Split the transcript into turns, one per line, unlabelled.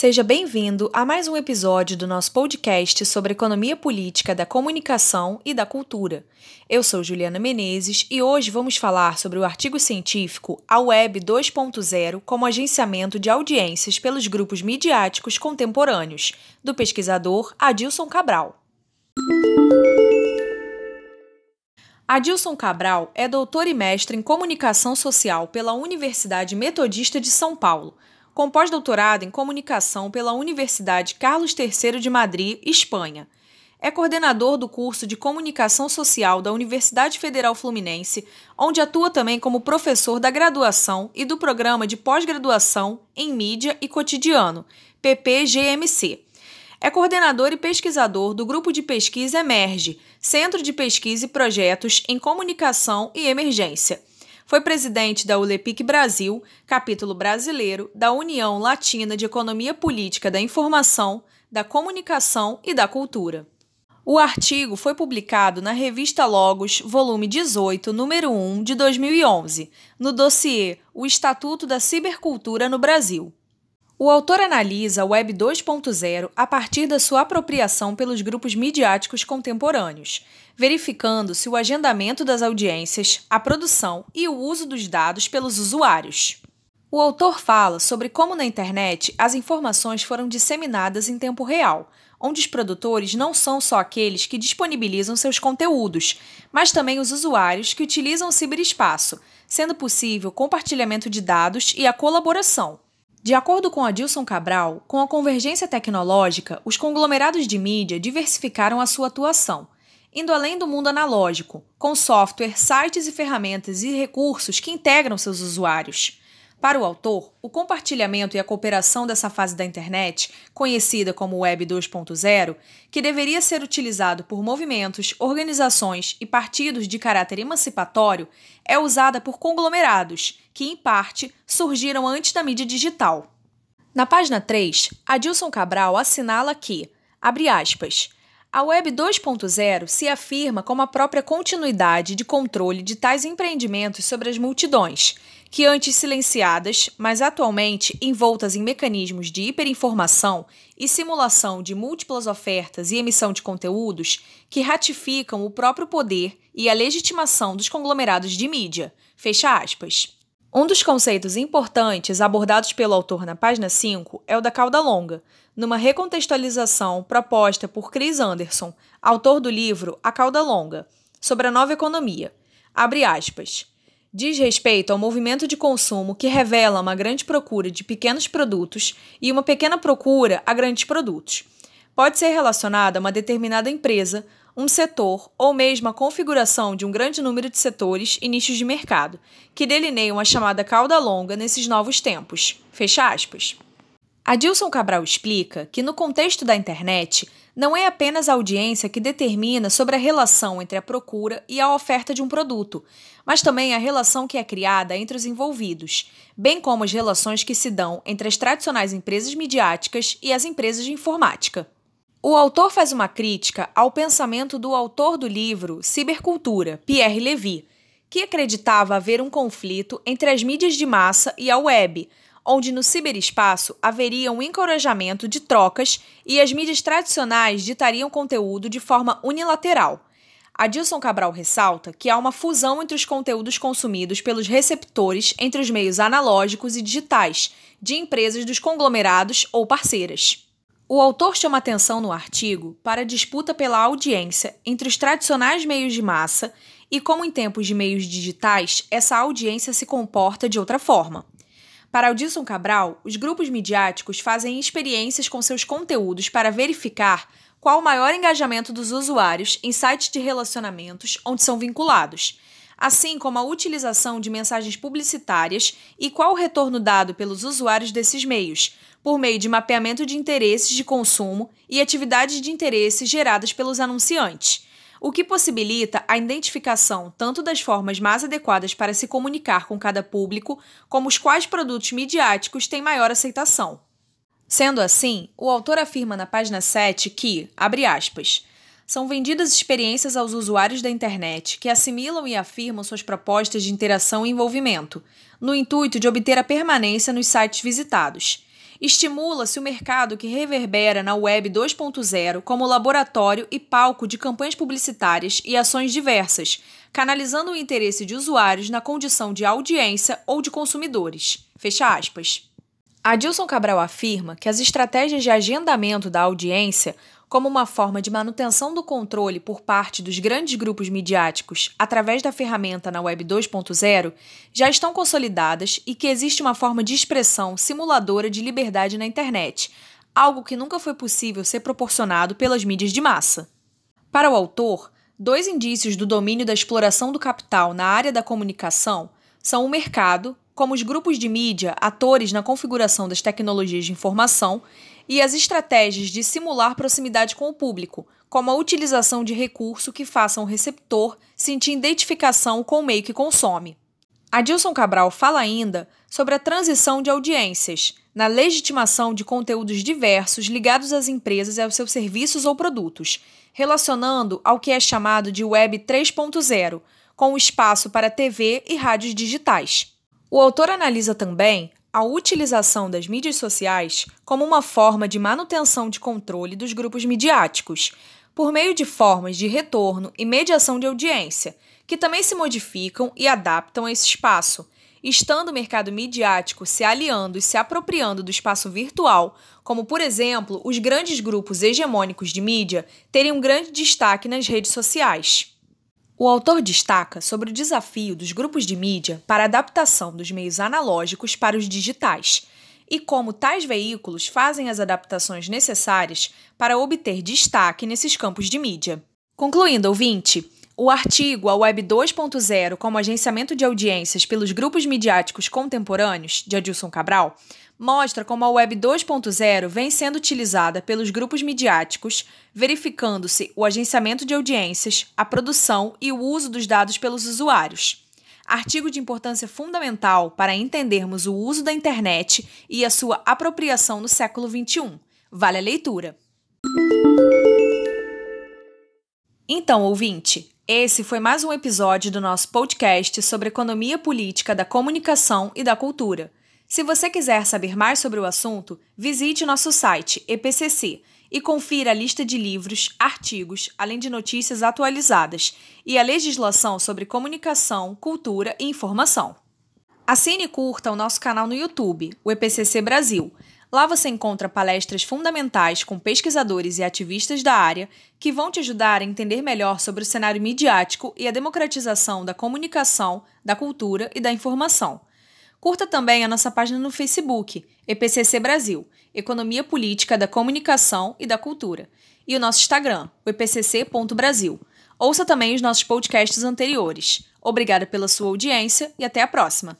Seja bem-vindo a mais um episódio do nosso podcast sobre economia política da comunicação e da cultura. Eu sou Juliana Menezes e hoje vamos falar sobre o artigo científico A Web 2.0 como agenciamento de audiências pelos grupos midiáticos contemporâneos, do pesquisador Adilson Cabral. Adilson Cabral é doutor e mestre em comunicação social pela Universidade Metodista de São Paulo com pós-doutorado em comunicação pela Universidade Carlos III de Madrid, Espanha. É coordenador do curso de Comunicação Social da Universidade Federal Fluminense, onde atua também como professor da graduação e do programa de pós-graduação em Mídia e Cotidiano, PPGMC. É coordenador e pesquisador do grupo de pesquisa Emerge, Centro de Pesquisa e Projetos em Comunicação e Emergência foi presidente da ULEPIC Brasil, capítulo brasileiro da União Latina de Economia Política da Informação, da Comunicação e da Cultura. O artigo foi publicado na revista Logos, volume 18, número 1, de 2011, no dossiê O Estatuto da Cibercultura no Brasil. O autor analisa a Web 2.0 a partir da sua apropriação pelos grupos midiáticos contemporâneos, verificando se o agendamento das audiências, a produção e o uso dos dados pelos usuários. O autor fala sobre como na internet as informações foram disseminadas em tempo real, onde os produtores não são só aqueles que disponibilizam seus conteúdos, mas também os usuários que utilizam o ciberespaço, sendo possível o compartilhamento de dados e a colaboração. De acordo com Adilson Cabral, com a convergência tecnológica, os conglomerados de mídia diversificaram a sua atuação, indo além do mundo analógico, com software, sites e ferramentas e recursos que integram seus usuários. Para o autor, o compartilhamento e a cooperação dessa fase da internet, conhecida como Web 2.0, que deveria ser utilizado por movimentos, organizações e partidos de caráter emancipatório, é usada por conglomerados, que, em parte, surgiram antes da mídia digital. Na página 3, Adilson Cabral assinala que, abre aspas, a Web 2.0 se afirma como a própria continuidade de controle de tais empreendimentos sobre as multidões, que antes silenciadas, mas atualmente envoltas em mecanismos de hiperinformação e simulação de múltiplas ofertas e emissão de conteúdos, que ratificam o próprio poder e a legitimação dos conglomerados de mídia. Fecha aspas. Um dos conceitos importantes abordados pelo autor na página 5 é o da cauda longa, numa recontextualização proposta por Chris Anderson, autor do livro A Cauda Longa, sobre a nova economia. Abre aspas. Diz respeito ao movimento de consumo que revela uma grande procura de pequenos produtos e uma pequena procura a grandes produtos. Pode ser relacionada a uma determinada empresa, um setor ou mesmo a configuração de um grande número de setores e nichos de mercado, que delineiam a chamada cauda longa nesses novos tempos. Fecha aspas. Adilson Cabral explica que, no contexto da internet, não é apenas a audiência que determina sobre a relação entre a procura e a oferta de um produto, mas também a relação que é criada entre os envolvidos, bem como as relações que se dão entre as tradicionais empresas midiáticas e as empresas de informática. O autor faz uma crítica ao pensamento do autor do livro Cibercultura, Pierre Levy, que acreditava haver um conflito entre as mídias de massa e a web, onde no ciberespaço haveria um encorajamento de trocas e as mídias tradicionais ditariam conteúdo de forma unilateral. Adilson Cabral ressalta que há uma fusão entre os conteúdos consumidos pelos receptores entre os meios analógicos e digitais, de empresas dos conglomerados ou parceiras. O autor chama atenção no artigo para a disputa pela audiência entre os tradicionais meios de massa e como, em tempos de meios digitais, essa audiência se comporta de outra forma. Para Aldilson Cabral, os grupos midiáticos fazem experiências com seus conteúdos para verificar qual o maior engajamento dos usuários em sites de relacionamentos onde são vinculados, assim como a utilização de mensagens publicitárias e qual o retorno dado pelos usuários desses meios, por meio de mapeamento de interesses de consumo e atividades de interesse geradas pelos anunciantes, o que possibilita a identificação tanto das formas mais adequadas para se comunicar com cada público, como os quais produtos midiáticos têm maior aceitação. Sendo assim, o autor afirma na página 7 que, abre aspas, são vendidas experiências aos usuários da internet que assimilam e afirmam suas propostas de interação e envolvimento, no intuito de obter a permanência nos sites visitados Estimula-se o mercado que reverbera na Web 2.0 como laboratório e palco de campanhas publicitárias e ações diversas, canalizando o interesse de usuários na condição de audiência ou de consumidores. Fecha aspas. Adilson Cabral afirma que as estratégias de agendamento da audiência como uma forma de manutenção do controle por parte dos grandes grupos midiáticos através da ferramenta na Web 2.0 já estão consolidadas e que existe uma forma de expressão simuladora de liberdade na internet, algo que nunca foi possível ser proporcionado pelas mídias de massa. Para o autor, dois indícios do domínio da exploração do capital na área da comunicação são o mercado, como os grupos de mídia, atores na configuração das tecnologias de informação, e as estratégias de simular proximidade com o público, como a utilização de recurso que façam o receptor sentir identificação com o meio que consome. Adilson Cabral fala ainda sobre a transição de audiências, na legitimação de conteúdos diversos ligados às empresas e aos seus serviços ou produtos, relacionando ao que é chamado de Web 3.0, com o espaço para TV e rádios digitais. O autor analisa também a utilização das mídias sociais como uma forma de manutenção de controle dos grupos midiáticos, por meio de formas de retorno e mediação de audiência, que também se modificam e adaptam a esse espaço, estando o mercado midiático se aliando e se apropriando do espaço virtual, como, por exemplo, os grandes grupos hegemônicos de mídia terem um grande destaque nas redes sociais. O autor destaca sobre o desafio dos grupos de mídia para a adaptação dos meios analógicos para os digitais e como tais veículos fazem as adaptações necessárias para obter destaque nesses campos de mídia. Concluindo, ouvinte, o artigo A Web 2.0 como agenciamento de audiências pelos grupos midiáticos contemporâneos, de Adilson Cabral, mostra como a Web 2.0 vem sendo utilizada pelos grupos midiáticos, verificando-se o agenciamento de audiências, a produção e o uso dos dados pelos usuários. Artigo de importância fundamental para entendermos o uso da internet e a sua apropriação no século XXI. Vale a leitura. Então, ouvinte, esse foi mais um episódio do nosso podcast sobre economia política da comunicação e da cultura. Se você quiser saber mais sobre o assunto, visite nosso site EPCC e confira a lista de livros, artigos, além de notícias atualizadas e a legislação sobre comunicação, cultura e informação. Assine e curta o nosso canal no YouTube, o EPCC Brasil. Lá você encontra palestras fundamentais com pesquisadores e ativistas da área que vão te ajudar a entender melhor sobre o cenário midiático e a democratização da comunicação, da cultura e da informação. Curta também a nossa página no Facebook, EPCC Brasil, Economia Política da Comunicação e da Cultura, e o nosso Instagram, o epcc.brasil. Ouça também os nossos podcasts anteriores. Obrigada pela sua audiência e até a próxima!